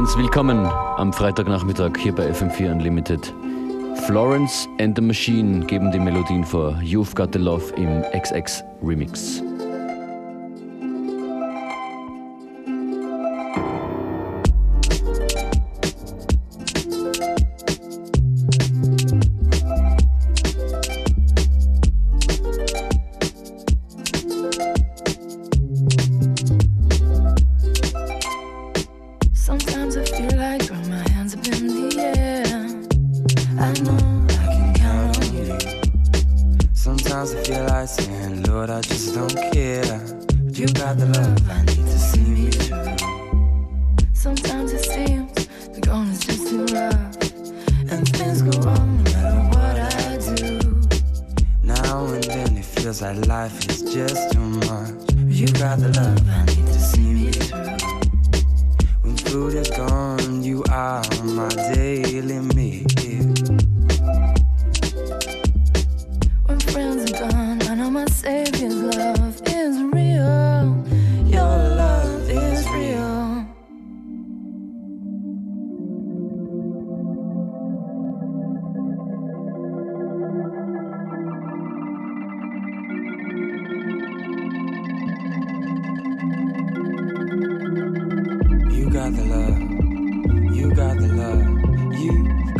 1, willkommen am Freitagnachmittag hier bei FM4 Unlimited. Florence and the Machine geben die Melodien vor. You've Got the Love im XX Remix.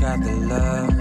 got the love.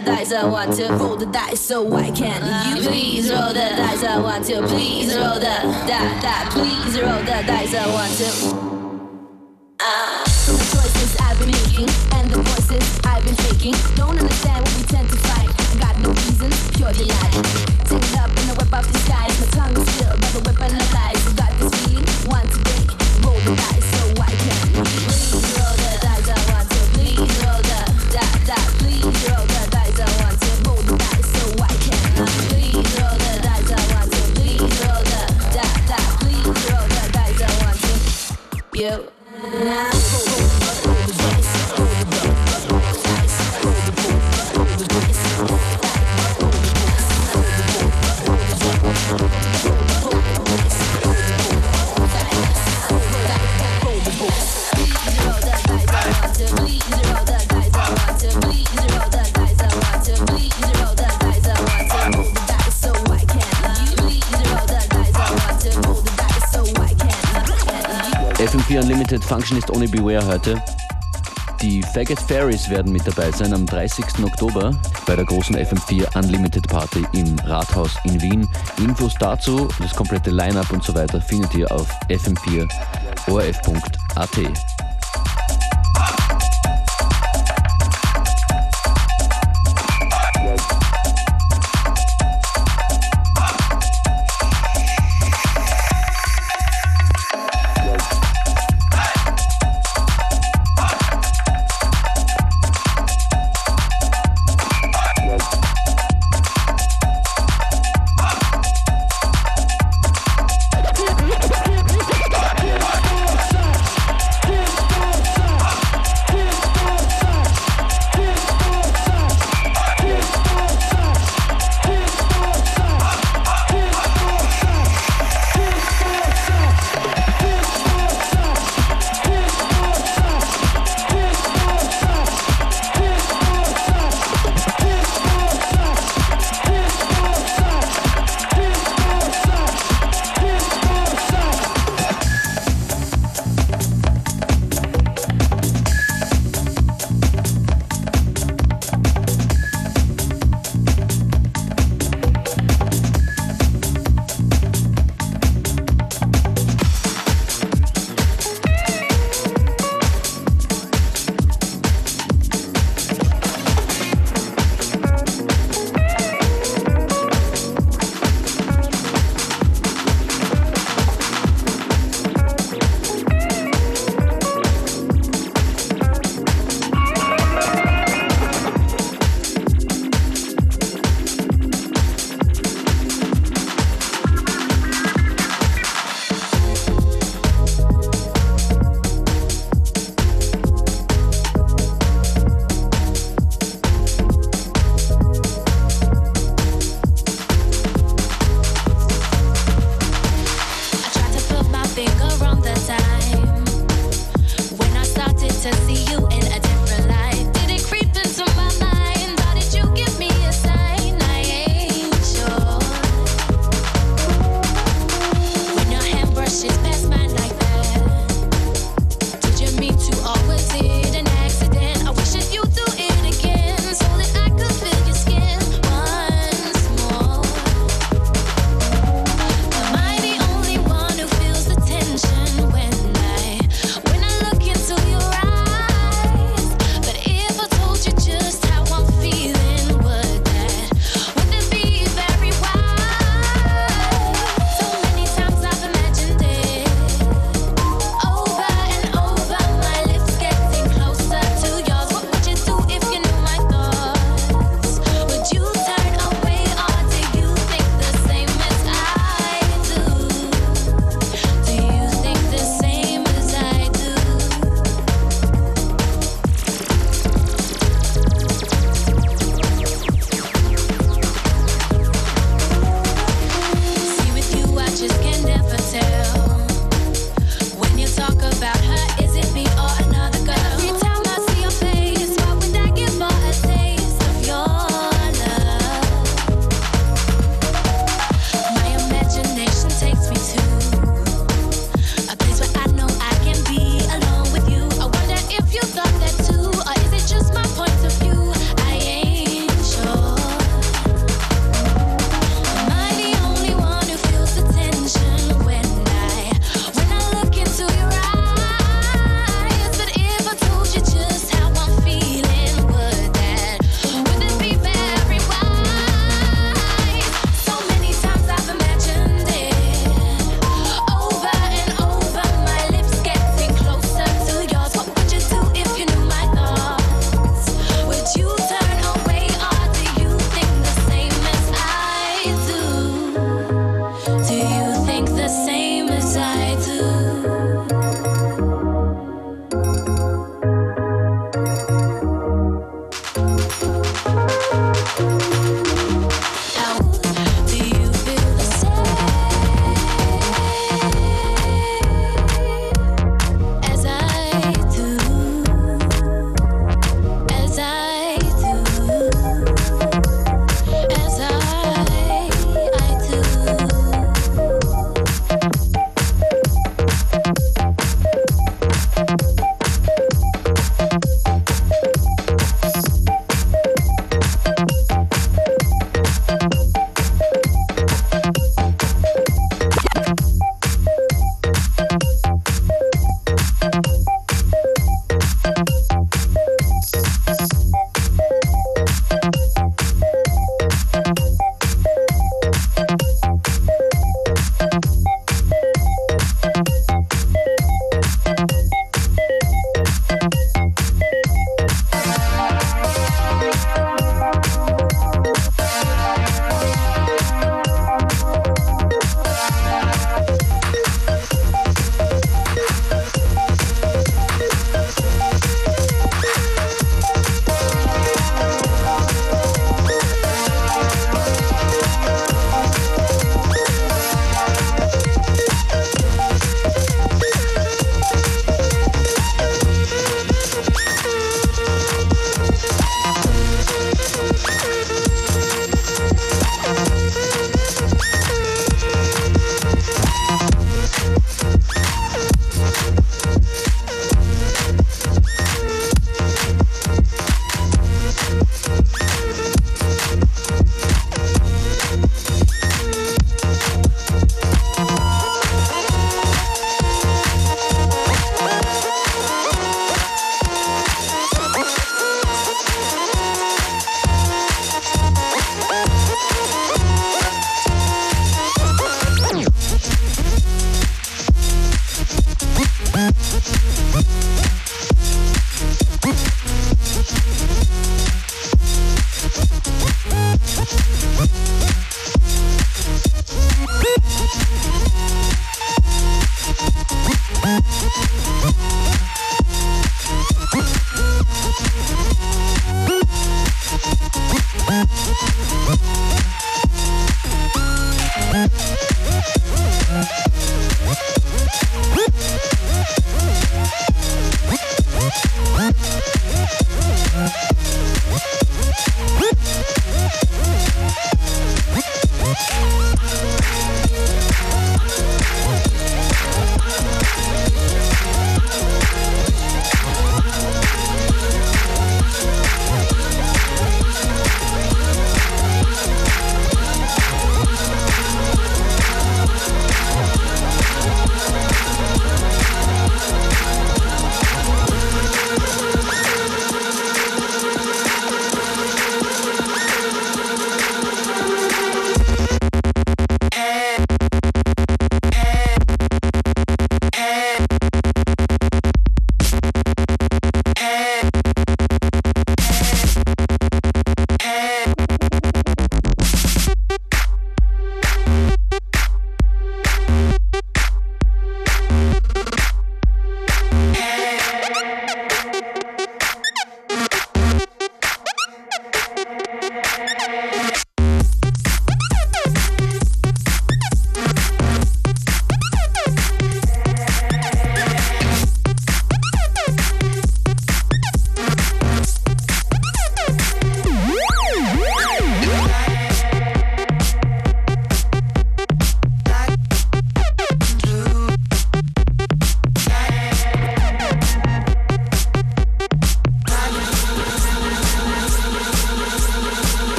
The dice. I want to roll the dice. So why can't you please roll the dice? I want to please roll the die, die. Please roll the dice. I want to. Functionist ohne Beware heute. Die Faggot Fairies werden mit dabei sein am 30. Oktober bei der großen FM4 Unlimited Party im Rathaus in Wien. Infos dazu, das komplette Line-Up und so weiter findet ihr auf fm4orf.at.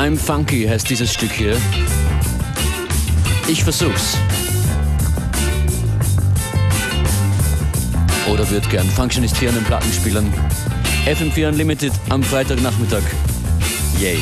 I'm Funky heißt dieses Stück hier. Ich versuch's. Oder wird gern Functionist hier an den Plattenspielern. FM4 Unlimited am Freitagnachmittag. Yay.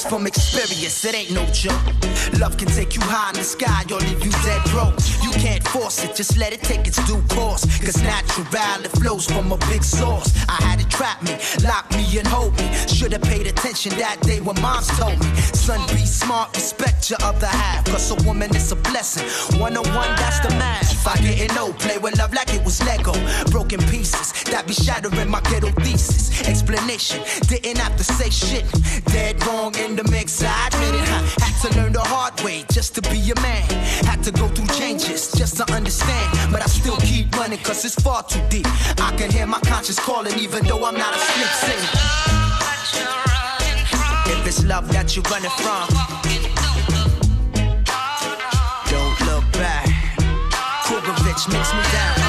From experience, it ain't no joke. Love can take you high in the sky or leave you dead broke. You can't force it, just let it take its due course. Cause natural, it flows from a big source. I had it trap me, lock me and hold me. Should've paid attention that day when moms told me. Son, be smart, respect your other half. Cause a woman is a blessing. One on one, that's the math. If I didn't know, play with love like it was Lego. Broken pieces, that be shattering my ghetto thesis. Explanation, didn't have to say shit. Dead wrong in the mix, I admit it. Had to learn the hard way just to be a man. Had to go through changes just to understand. But I still keep running cause it's far too deep. I can hear my conscience calling even though I'm not a singer. If it's love that you're running from, don't look back. Krugovich makes me down.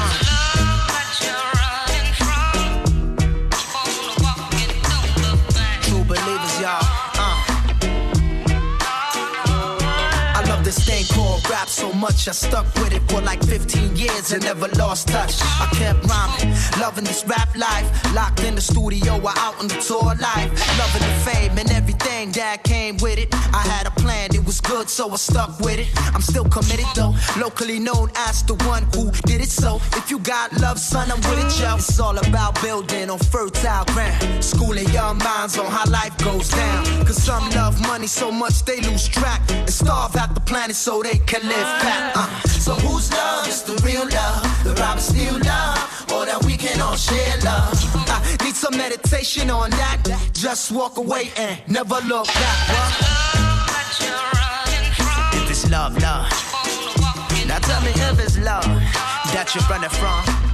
Much I stuck with it for like 15 years and never lost touch. I kept rhyming, loving this rap life. Locked in the studio or out on the tour life. Loving the fame and everything that came with it. I had a plan, it was good, so I stuck with it. I'm still committed though, locally known as the one who did it. So if you got love, son, I'm with it, yo. It's all about building on fertile ground. Schooling young minds on how life goes down. Cause some love money so much they lose track and starve out the planet so they can live back. Uh. So whose love is the real love? The Robert Steele love, or that we can all share love? I need some meditation on that. Just walk away and never look back. If it's love, love. Now tell me if it's love that you're running from.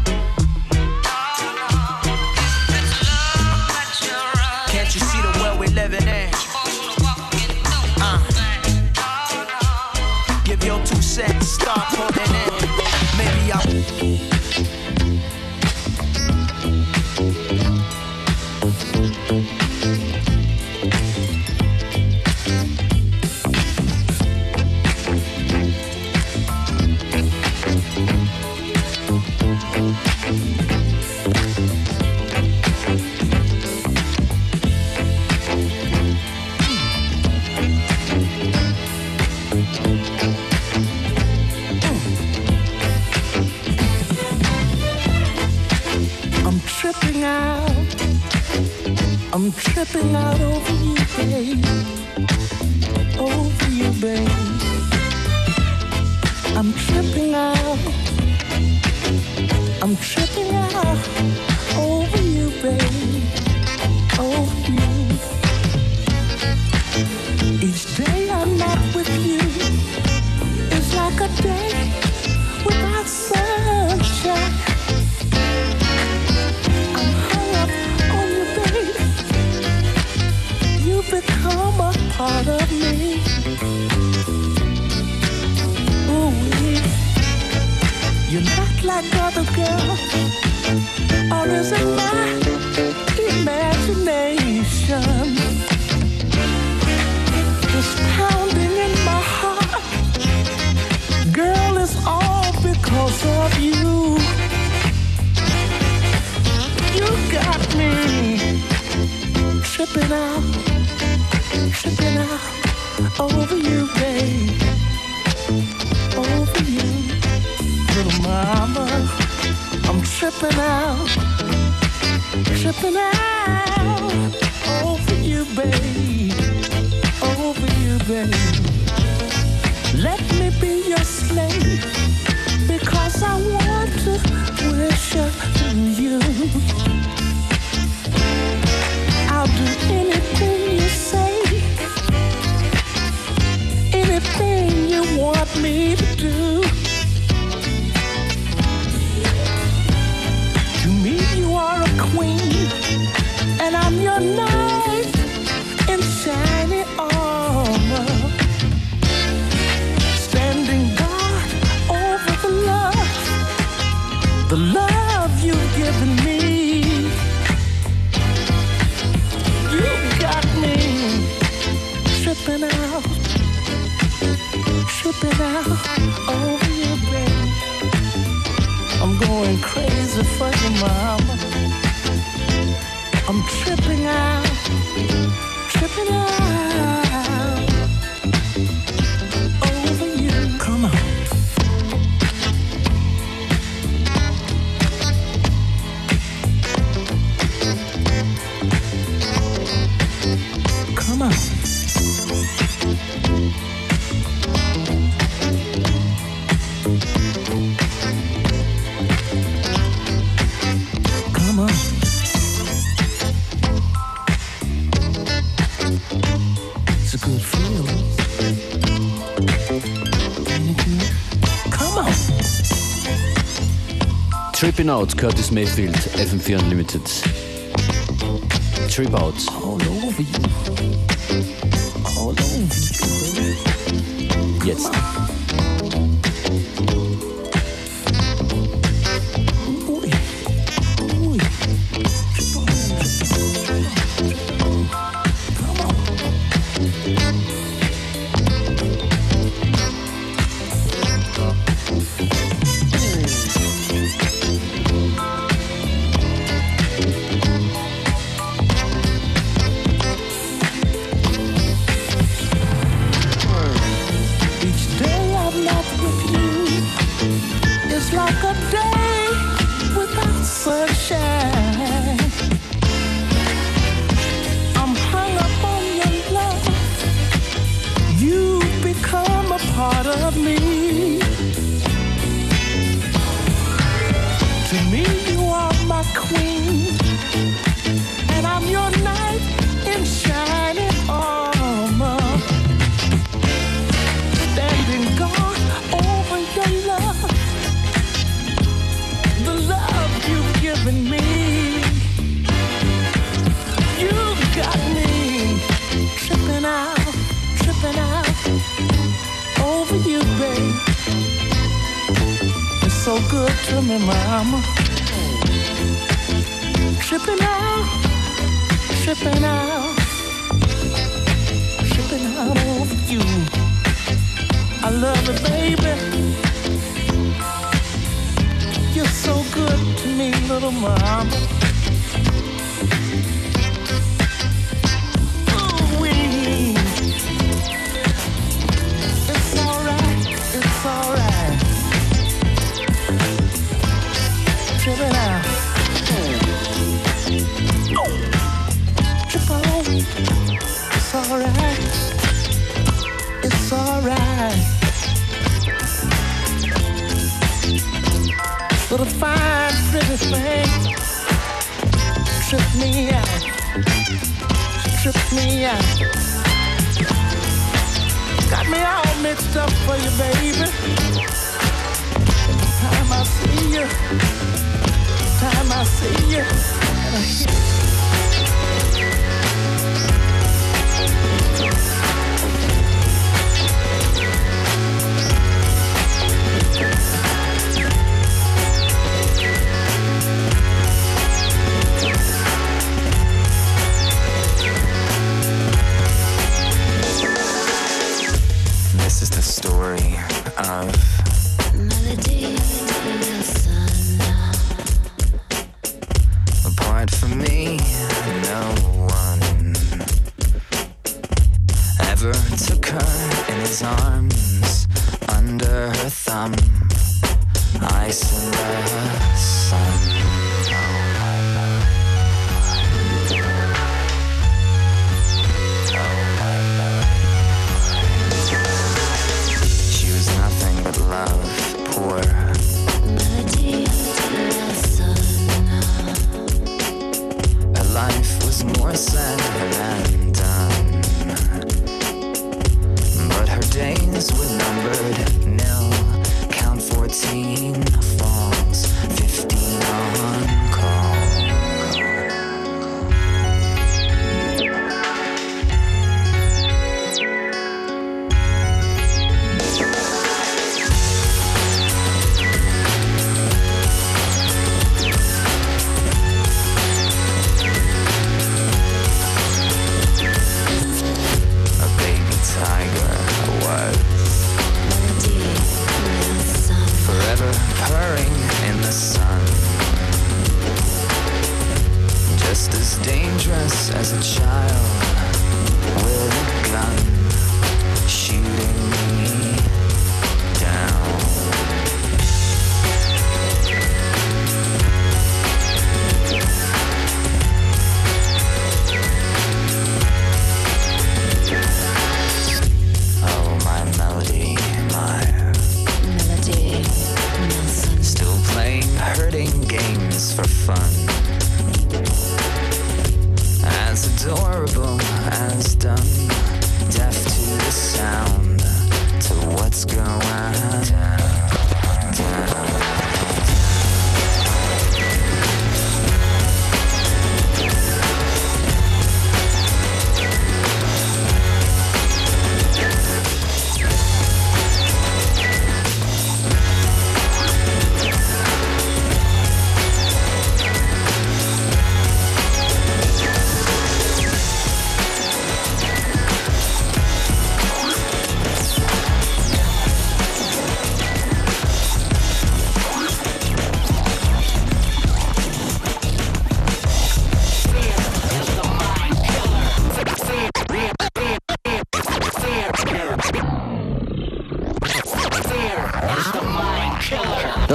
Start putting I'm tripping out over you, babe. Over you, babe. I'm tripping out. I'm tripping out over you, babe. Over you. You're not like other girls, or is it my imagination? This pounding in my heart, girl, is all because of you. You got me tripping out, tripping out, tripping out over you, babe. Over you, babe. Let me be your slave because I want to worship you. I'll do anything you say, anything you want me to do. queen, and I'm your knight in shiny armor, standing guard over the love, the love you've given me. You got me tripping out, tripping out over you, baby. I'm going crazy for you, mom. Out, Curtis Mayfield, FM4 Unlimited. Trip Out. All over you. All over you. Jetzt. Queen, and I'm your knight in shining armor standing guard over your love. The love you've given me. You got me tripping out, tripping out over you, babe. So good to me, mama. Tripping out, tripping out, tripping out over you. I love it, baby. You're so good to me, little mama. Thing. Trip me out. Trip me out. Got me all mixed up for you, baby. Time I see you. Time I see you.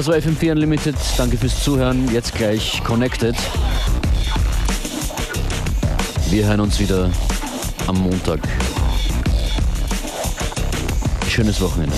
das war FM4 Unlimited. Danke fürs Zuhören. Jetzt gleich Connected. Wir hören uns wieder am Montag. Schönes Wochenende.